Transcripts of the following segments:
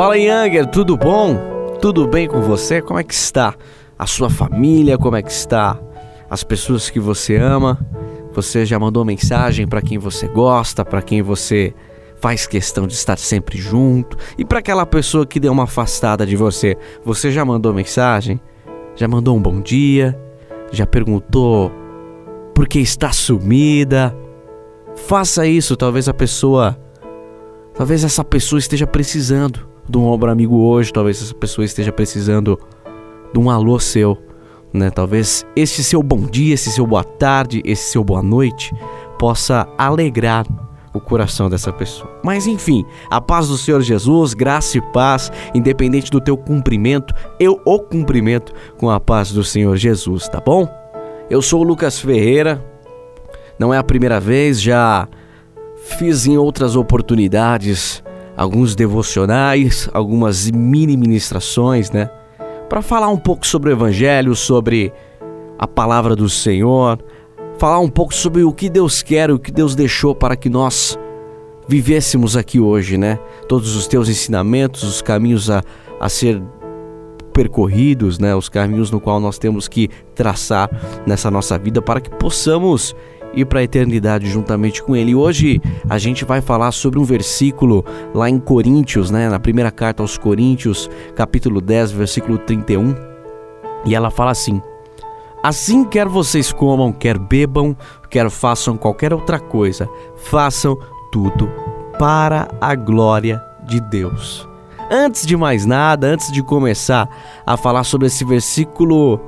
Fala Younger, tudo bom? Tudo bem com você? Como é que está a sua família? Como é que está as pessoas que você ama? Você já mandou mensagem para quem você gosta, para quem você faz questão de estar sempre junto? E para aquela pessoa que deu uma afastada de você, você já mandou mensagem? Já mandou um bom dia? Já perguntou por que está sumida? Faça isso, talvez a pessoa Talvez essa pessoa esteja precisando de um ombro amigo hoje, talvez essa pessoa esteja precisando de um alô seu, né? Talvez este seu bom dia, esse seu boa tarde, esse seu boa noite possa alegrar o coração dessa pessoa. Mas enfim, a paz do Senhor Jesus, graça e paz, independente do teu cumprimento, eu o cumprimento com a paz do Senhor Jesus, tá bom? Eu sou o Lucas Ferreira. Não é a primeira vez, já fiz em outras oportunidades alguns devocionais, algumas mini ministrações, né? Para falar um pouco sobre o Evangelho, sobre a palavra do Senhor, falar um pouco sobre o que Deus quer, o que Deus deixou para que nós vivêssemos aqui hoje, né? Todos os teus ensinamentos, os caminhos a, a ser percorridos, né? Os caminhos no qual nós temos que traçar nessa nossa vida para que possamos e para a eternidade juntamente com ele. Hoje a gente vai falar sobre um versículo lá em Coríntios, né, na primeira carta aos Coríntios, capítulo 10, versículo 31. E ela fala assim: Assim quer vocês comam, quer bebam, quer façam qualquer outra coisa, façam tudo para a glória de Deus. Antes de mais nada, antes de começar a falar sobre esse versículo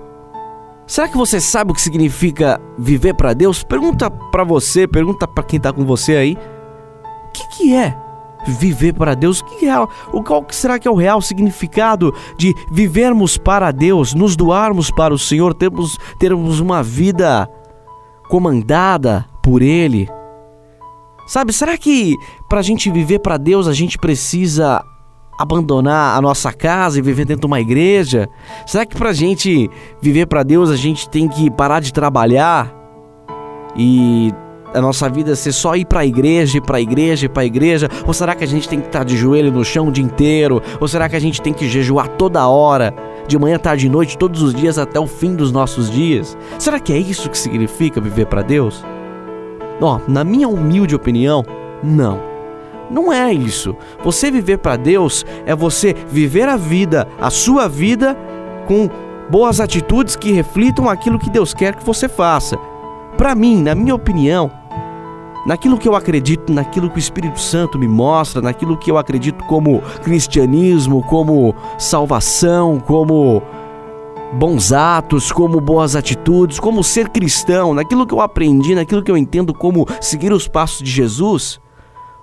Será que você sabe o que significa viver para Deus? Pergunta para você, pergunta para quem tá com você aí. O que, que é viver para Deus? O que é, o qual será que é o real significado de vivermos para Deus, nos doarmos para o Senhor, termos, termos uma vida comandada por Ele? Sabe, será que para a gente viver para Deus a gente precisa abandonar a nossa casa e viver dentro de uma igreja? Será que pra gente viver para Deus a gente tem que parar de trabalhar e a nossa vida ser só ir para a igreja, ir para a igreja, ir para a igreja? Ou será que a gente tem que estar de joelho no chão o dia inteiro? Ou será que a gente tem que jejuar toda hora, de manhã, tarde e noite, todos os dias até o fim dos nossos dias? Será que é isso que significa viver para Deus? Ó, na minha humilde opinião, não. Não é isso. Você viver para Deus é você viver a vida, a sua vida, com boas atitudes que reflitam aquilo que Deus quer que você faça. Para mim, na minha opinião, naquilo que eu acredito, naquilo que o Espírito Santo me mostra, naquilo que eu acredito como cristianismo, como salvação, como bons atos, como boas atitudes, como ser cristão, naquilo que eu aprendi, naquilo que eu entendo como seguir os passos de Jesus,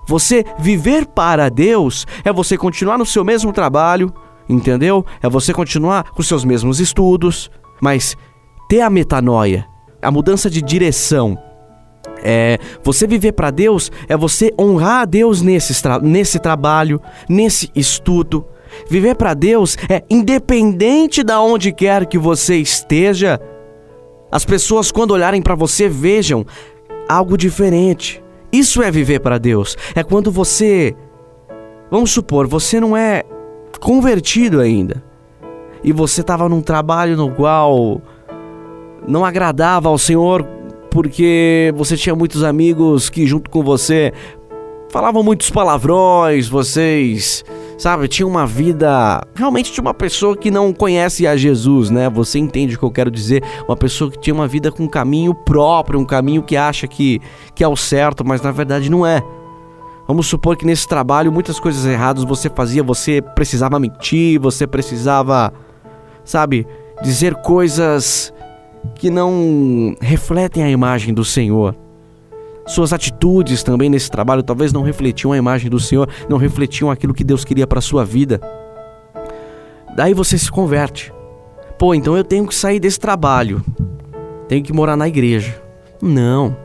você viver para Deus é você continuar no seu mesmo trabalho, entendeu? É você continuar com seus mesmos estudos, mas ter a metanoia, a mudança de direção. É, você viver para Deus é você honrar a Deus nesse, tra nesse trabalho, nesse estudo. Viver para Deus é independente da onde quer que você esteja, as pessoas quando olharem para você vejam algo diferente. Isso é viver para Deus. É quando você. Vamos supor, você não é convertido ainda. E você estava num trabalho no qual não agradava ao Senhor porque você tinha muitos amigos que, junto com você, falavam muitos palavrões, vocês sabe, tinha uma vida realmente de uma pessoa que não conhece a Jesus, né? Você entende o que eu quero dizer? Uma pessoa que tinha uma vida com um caminho próprio, um caminho que acha que, que é o certo, mas na verdade não é. Vamos supor que nesse trabalho muitas coisas erradas você fazia, você precisava mentir, você precisava, sabe, dizer coisas que não refletem a imagem do Senhor. Suas atitudes também nesse trabalho talvez não refletiam a imagem do Senhor, não refletiam aquilo que Deus queria para sua vida. Daí você se converte. Pô, então eu tenho que sair desse trabalho. Tenho que morar na igreja. Não.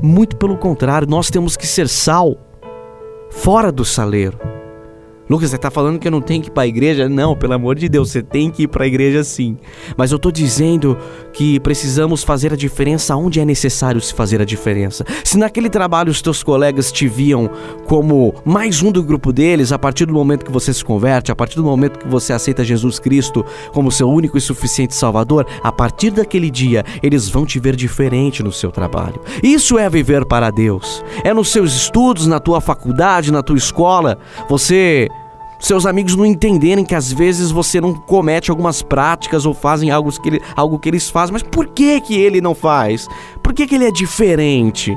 Muito pelo contrário, nós temos que ser sal fora do saleiro. Lucas, você está falando que eu não tenho que ir para a igreja? Não, pelo amor de Deus, você tem que ir para a igreja sim. Mas eu estou dizendo que precisamos fazer a diferença onde é necessário se fazer a diferença. Se naquele trabalho os teus colegas te viam como mais um do grupo deles, a partir do momento que você se converte, a partir do momento que você aceita Jesus Cristo como seu único e suficiente Salvador, a partir daquele dia eles vão te ver diferente no seu trabalho. Isso é viver para Deus. É nos seus estudos, na tua faculdade, na tua escola, você seus amigos não entenderem que às vezes você não comete algumas práticas ou fazem algo que, ele, algo que eles fazem, mas por que que ele não faz? Por que que ele é diferente?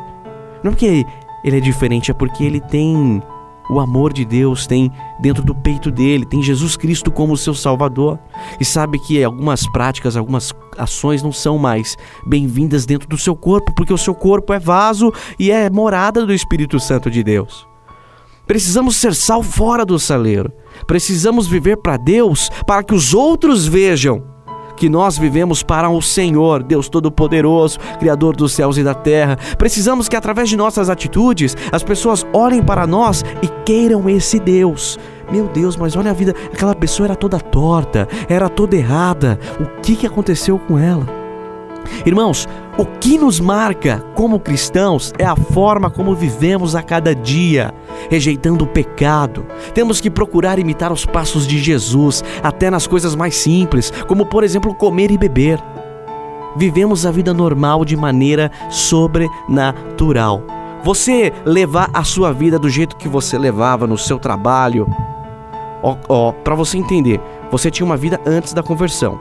Não é porque ele é diferente, é porque ele tem o amor de Deus, tem dentro do peito dele, tem Jesus Cristo como seu Salvador. E sabe que algumas práticas, algumas ações não são mais bem-vindas dentro do seu corpo, porque o seu corpo é vaso e é morada do Espírito Santo de Deus. Precisamos ser sal fora do saleiro. Precisamos viver para Deus, para que os outros vejam que nós vivemos para o Senhor, Deus Todo-Poderoso, Criador dos céus e da terra. Precisamos que através de nossas atitudes as pessoas olhem para nós e queiram esse Deus. Meu Deus, mas olha a vida, aquela pessoa era toda torta, era toda errada. O que, que aconteceu com ela? Irmãos, o que nos marca como cristãos é a forma como vivemos a cada dia, rejeitando o pecado. Temos que procurar imitar os passos de Jesus, até nas coisas mais simples, como por exemplo comer e beber. Vivemos a vida normal de maneira sobrenatural. Você levar a sua vida do jeito que você levava no seu trabalho, ó, ó para você entender, você tinha uma vida antes da conversão.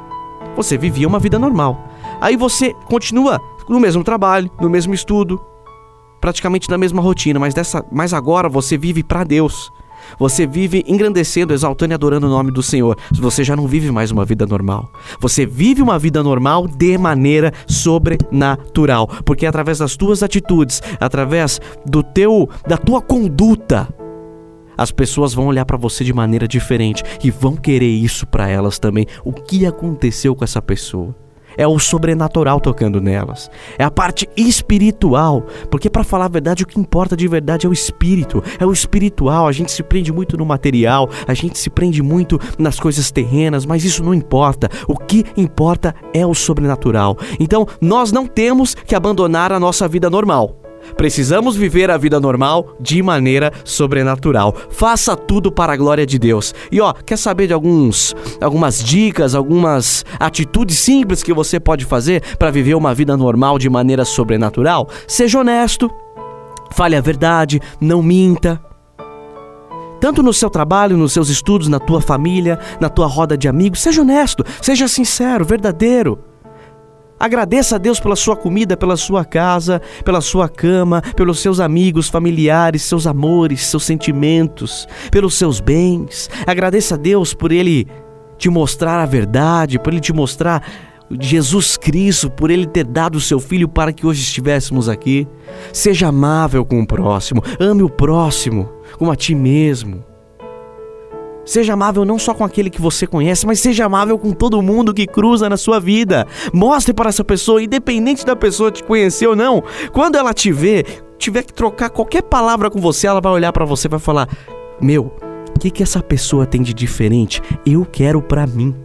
Você vivia uma vida normal. Aí você continua no mesmo trabalho, no mesmo estudo, praticamente na mesma rotina, mas dessa, mas agora você vive para Deus. Você vive engrandecendo, exaltando e adorando o nome do Senhor. Você já não vive mais uma vida normal. Você vive uma vida normal de maneira sobrenatural, porque é através das tuas atitudes, através do teu da tua conduta, as pessoas vão olhar para você de maneira diferente e vão querer isso para elas também. O que aconteceu com essa pessoa? É o sobrenatural tocando nelas, é a parte espiritual, porque para falar a verdade, o que importa de verdade é o espírito, é o espiritual. A gente se prende muito no material, a gente se prende muito nas coisas terrenas, mas isso não importa. O que importa é o sobrenatural. Então, nós não temos que abandonar a nossa vida normal. Precisamos viver a vida normal de maneira sobrenatural. Faça tudo para a glória de Deus. E ó, quer saber de alguns algumas dicas, algumas atitudes simples que você pode fazer para viver uma vida normal de maneira sobrenatural? Seja honesto. Fale a verdade, não minta. Tanto no seu trabalho, nos seus estudos, na tua família, na tua roda de amigos, seja honesto, seja sincero, verdadeiro. Agradeça a Deus pela sua comida, pela sua casa, pela sua cama, pelos seus amigos, familiares, seus amores, seus sentimentos, pelos seus bens. Agradeça a Deus por Ele te mostrar a verdade, por Ele te mostrar Jesus Cristo, por Ele ter dado o seu Filho para que hoje estivéssemos aqui. Seja amável com o próximo, ame o próximo como a ti mesmo. Seja amável não só com aquele que você conhece, mas seja amável com todo mundo que cruza na sua vida. Mostre para essa pessoa, independente da pessoa te conhecer ou não, quando ela te ver, tiver que trocar qualquer palavra com você, ela vai olhar para você e vai falar: Meu, o que, que essa pessoa tem de diferente? Eu quero para mim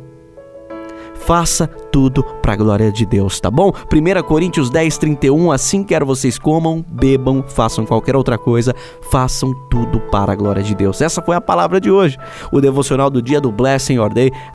faça tudo para a glória de Deus, tá bom? 1 Coríntios 10, 31, assim quero vocês comam, bebam, façam qualquer outra coisa, façam tudo para a glória de Deus. Essa foi a palavra de hoje, o devocional do dia do Blessing Your Day.